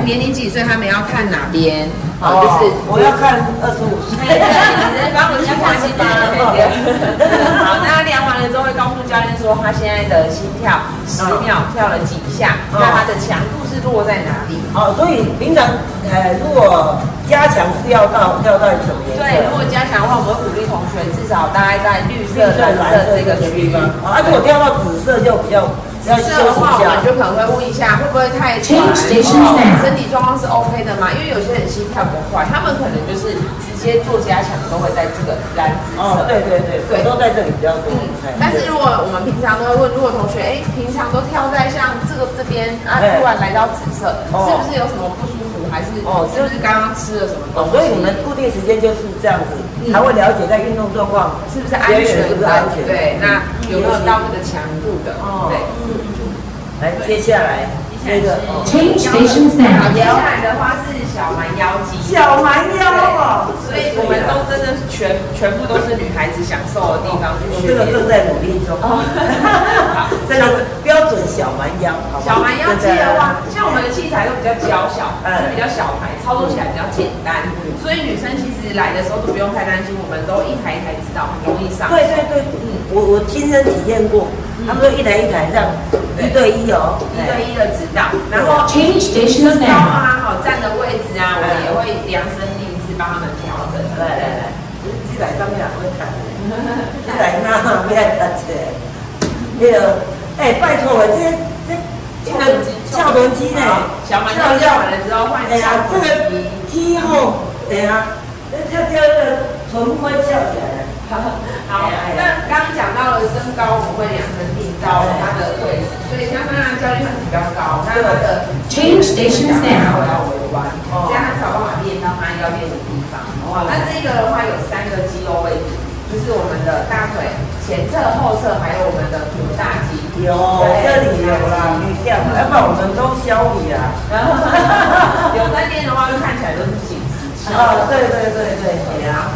[SPEAKER 4] 年龄几岁，他们要看哪边？
[SPEAKER 1] 哦，
[SPEAKER 4] 好，就是
[SPEAKER 1] 我要看二十五岁。
[SPEAKER 4] 对对，你帮我先看十八 好，那他量会告诉教练说他现在的心跳十秒跳了几下，那他的强度是落在哪里？
[SPEAKER 1] 哦，所以平常呃，如果加强是要到要到什么颜色？
[SPEAKER 4] 对，如果加强的话，我们会鼓励同学至少大概在绿色、
[SPEAKER 1] 绿色、
[SPEAKER 4] 蓝
[SPEAKER 1] 蓝色
[SPEAKER 4] 色这个区域。
[SPEAKER 1] 啊，如果跳到紫色就比较要休息
[SPEAKER 4] 紫色的话，我们。就可能会问一下，会不会太喘
[SPEAKER 5] ？Change stations
[SPEAKER 4] 哦
[SPEAKER 5] now
[SPEAKER 4] 身体状况是 OK 的吗？因为有些人心跳不快，他们可能就是直接做加强都会在这个蓝紫色。
[SPEAKER 1] 哦，对对对，
[SPEAKER 4] 对
[SPEAKER 1] 都在这里比较多。
[SPEAKER 4] 嗯
[SPEAKER 1] 哎，
[SPEAKER 4] 但是如果我们平常都会问，如果同学哎平常都跳在像这个这边啊，
[SPEAKER 1] 哎
[SPEAKER 4] 突然来到紫色，
[SPEAKER 1] 哦
[SPEAKER 4] 是不是有什么不舒服？还是
[SPEAKER 1] 哦
[SPEAKER 4] 是不是刚刚吃了什么东
[SPEAKER 1] 哦，
[SPEAKER 4] 西？
[SPEAKER 1] 所以你们固定时间就是这样子，
[SPEAKER 4] 嗯
[SPEAKER 1] 才会了解在运动状况
[SPEAKER 4] 是不是安全？
[SPEAKER 1] 是不是安全？
[SPEAKER 4] 对，那有没有到那个强度的？
[SPEAKER 1] 哦
[SPEAKER 4] 对。
[SPEAKER 1] 来，接下来这个哦
[SPEAKER 5] Change stations
[SPEAKER 4] 好
[SPEAKER 5] ，now.
[SPEAKER 4] 接下来的话是小蛮腰肌。
[SPEAKER 1] 小蛮腰哦，
[SPEAKER 4] 所以我们都真的是全全部都是女孩子享受的地方去
[SPEAKER 1] 我
[SPEAKER 4] 训练。
[SPEAKER 1] 这个正在努力中。
[SPEAKER 4] 哦好
[SPEAKER 1] 这个标准小蛮腰，好
[SPEAKER 4] 小蛮腰肌的话，像我们的器材都比较娇小，
[SPEAKER 1] 嗯
[SPEAKER 4] 是比较小台，操作起来比较简单，所以女生其实来的时候都不用太担心，我们都一台一台指导，很容易上。
[SPEAKER 1] 对对对，嗯，我我亲身体验过，他们说一台一台这样一对一哦，
[SPEAKER 4] 一对一的指导，然后高.啊，好站的位置啊，我也会量身定制帮他们调整。
[SPEAKER 1] 来来来，这台上面也会看，这台那不要看起来，那个，哎，拜托我这这这个翘臀肌呢，
[SPEAKER 4] 小蛮腰跳完了之后换
[SPEAKER 1] 哎呀，这个
[SPEAKER 4] 肌。
[SPEAKER 1] 肌后，对啊，那跳跳那个臀会翘起来。
[SPEAKER 4] 好，那刚刚讲到了身高，我们会量身定造他的位置，所以像当然教练他比较高，那他的
[SPEAKER 5] Change stations.
[SPEAKER 4] 要围弯，这样他才有办法练到他要练的地方。那这个的话有三个肌肉位置，就是我们的大腿前侧、后侧，还有我们的臀大肌。
[SPEAKER 1] 有，这里有啦，你这样，要不然我们都消你啊。
[SPEAKER 4] 有在练的话，就看起来都是紧实肌。
[SPEAKER 1] 啊，对对对对，对啊。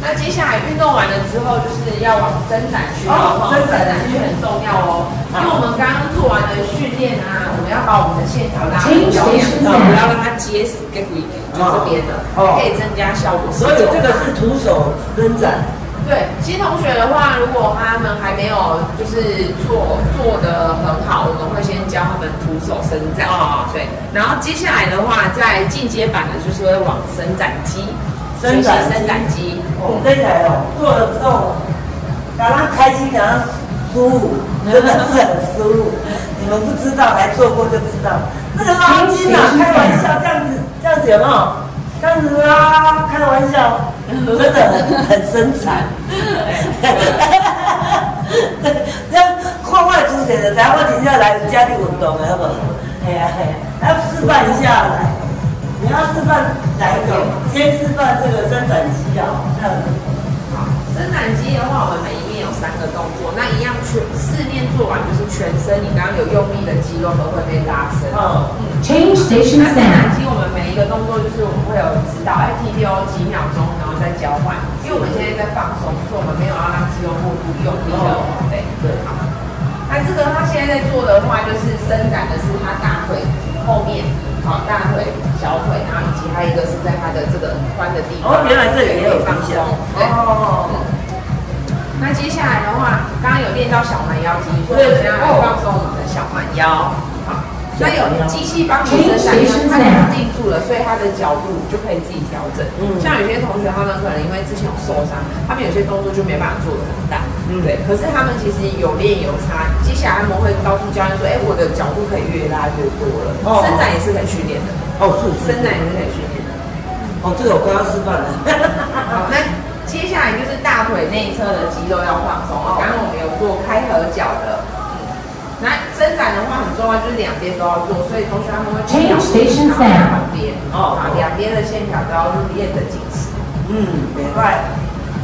[SPEAKER 4] 那接下来运动完了之后，就是要往伸展区
[SPEAKER 1] 哦伸展区
[SPEAKER 4] 区很重要哦，因为我们刚刚做完了训练啊，我们要把我们的线条拉
[SPEAKER 5] ，stations
[SPEAKER 4] 不要让它结实跟回就这边的，
[SPEAKER 1] 哦
[SPEAKER 4] 可以增加效果。
[SPEAKER 1] 所以这个是徒手伸展。
[SPEAKER 4] 对新同学的话，如果他们还没有就是做做的很好，我们会先教他们徒手伸展
[SPEAKER 1] 哦
[SPEAKER 4] 对，然后接下来的话，在进阶版的就是会往伸展肌，
[SPEAKER 1] 伸展
[SPEAKER 4] 伸展我
[SPEAKER 1] 们，这台哦，做了之后，感到开心，感到舒服，真的是很舒服。你们不知道，来做过就知道。那个拉筋啊，开玩笑，这样子，这样子有没有？这样子拉，开玩笑，真的很很生产。这样课外主持的，才我真正来家里运动的，好不好？哎呀哎呀，要示范一下来。你要示范哪一种？先示范这个伸展肌啊，这样子。
[SPEAKER 4] 好，伸展肌的话，我们每一面有三个动作，那一样全四面做完就是全身，你刚刚有用力的肌肉都会被拉伸。
[SPEAKER 1] 嗯
[SPEAKER 5] ，Change
[SPEAKER 4] 那
[SPEAKER 5] stations
[SPEAKER 4] 伸展.肌我们每一个动作就是我们会有指导，哎，停留几秒钟，然后再交换。因为我们现在在放松，所以我们没有要让肌肉过度用力的。对对，好。那这个他现在在做的话，就是伸展的是他大腿后面，好，大腿、小腿，然后以及还有一个是在它的这个髋的地方。
[SPEAKER 1] 哦，原来这里也有
[SPEAKER 4] 放松。对。哦。那接下来的话，刚刚有练到小蛮腰肌，所以我们要放松我们的小蛮腰。好。那有机器帮你伸展，它固定住了，所以它的角度就可以自己调整。嗯，像有些同学他们可能因为之前有受伤，他们有些动作就没办法做的很大。嗯，对。可是他们其实有练有差，接下来他们会告诉教练说：“哎，我的角度可以越拉越多了。”哦，伸展也是可以训练的。
[SPEAKER 1] 哦，是
[SPEAKER 4] 伸展也是可以训练的。
[SPEAKER 1] 哦，这个我刚刚示范了。
[SPEAKER 4] 好，那接下来就是大腿内侧的肌肉要放松。刚刚我们有做开合脚的。那伸展的话很重要，就是两边都要做，所以同学他们会去两边，旁边哦，两边的线条都要练得紧实。
[SPEAKER 1] 嗯，明白。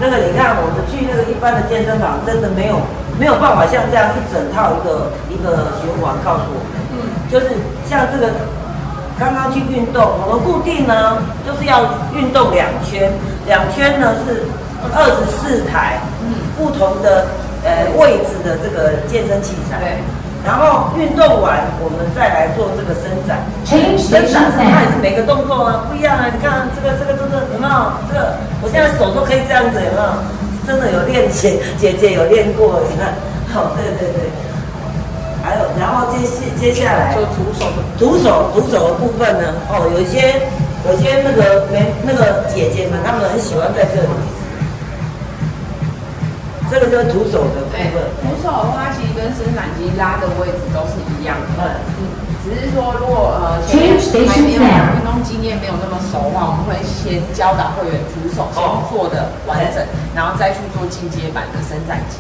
[SPEAKER 1] 这个你看，我们去那个一般的健身房，真的没有没有办法像这样一整套一个一个循环告诉我们。嗯，就是像这个刚刚去运动，我们固定呢就是要运动两圈，两圈呢是二十四台，嗯，不同的呃位置的这个健身器材。
[SPEAKER 4] 对。
[SPEAKER 1] 然后运动完，我们再来做这个伸展。伸展它也是每个动作啊不一样啊。你看这个这个这个有没有？这个我现在手都可以这样子，有没有？真的有练姐姐姐有练过，你看。好，对对对。还有，然后接接下来
[SPEAKER 4] 就徒手
[SPEAKER 1] 徒手徒手的部分呢？哦，有一些有些那个没那个姐姐们，她们很喜欢在这里。这个就是徒手的部分。
[SPEAKER 4] 徒手的话，其实跟伸展机拉的位置都是一样的。嗯，只是说如果呃前面还没有运动经验没有那么熟的话，我们会先教导会员徒手先做的完整，然后再去做进阶版的伸展机。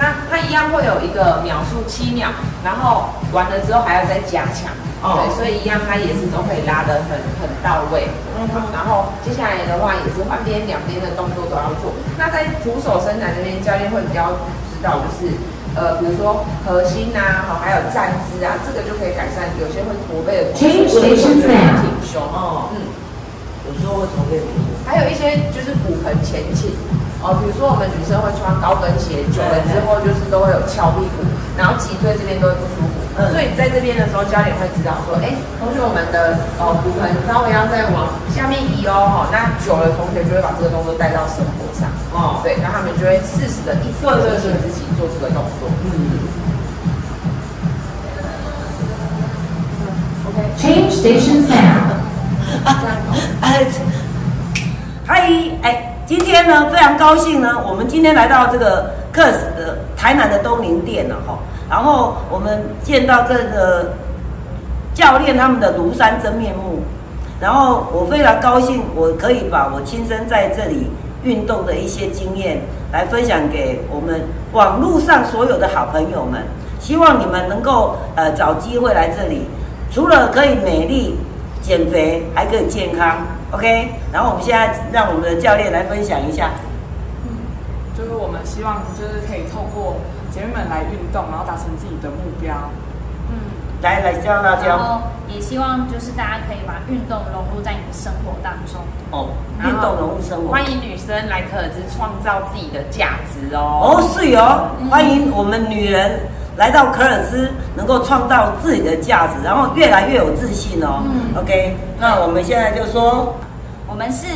[SPEAKER 4] 好，那它一样会有一个秒数七秒，然后完了之后还要再加强。对，所以一样，它也是都可以拉得很很到位。嗯，然后接下来的话也是换边两边的动作都要做。那在徒手伸展这边，教练会比较知道，就是呃，比如说核心呐，好，还有站姿啊，这个就可以改善。有些会驼背的同学会觉得挺胸哦，嗯，
[SPEAKER 1] 有时候会驼背。
[SPEAKER 4] 还有一些就是骨盆前倾。哦，比如说我们女生会穿高跟鞋，久了之后就是都会有翘屁股，然后脊椎这边都会不舒服。嗯，所以在这边的时候，教练会指导说，哎，同学，我们的哦骨盆稍微要再往下面移哦，哈，那久了同学就会把这个动作带到生活上。哦，对，然后他们就会适时的一次提醒自己做这个动作。嗯。
[SPEAKER 5] OK，Change stations now。
[SPEAKER 1] 啊，哎，嗨，哎。今天呢，非常高兴呢，我们今天来到这个克斯的台南的东林店了哈，然后我们见到这个教练他们的庐山真面目，然后我非常高兴，我可以把我亲身在这里运动的一些经验来分享给我们网络上所有的好朋友们，希望你们能够呃找机会来这里，除了可以美丽减肥，还可以健康。OK，然后我们现在让我们的教练来分享一下。
[SPEAKER 3] 嗯，就是我们希望就是可以透过姐妹们来运动，然后达成自己的目标。
[SPEAKER 1] 嗯，来来教大家。
[SPEAKER 2] 然后也希望就是大家可以把运动融入在你的生活当中。
[SPEAKER 1] 哦，运动融入生活。
[SPEAKER 4] 欢迎女生来可尔兹创造自己的价值哦。
[SPEAKER 1] 哦，是哦，欢迎我们女人。来到可尔斯，能够创造自己的价值，然后越来越有自信哦。嗯，OK，那我们现在就说，
[SPEAKER 2] 我们是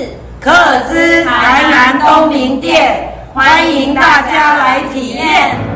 [SPEAKER 1] 可尔斯台南东明店，欢迎大家来体验。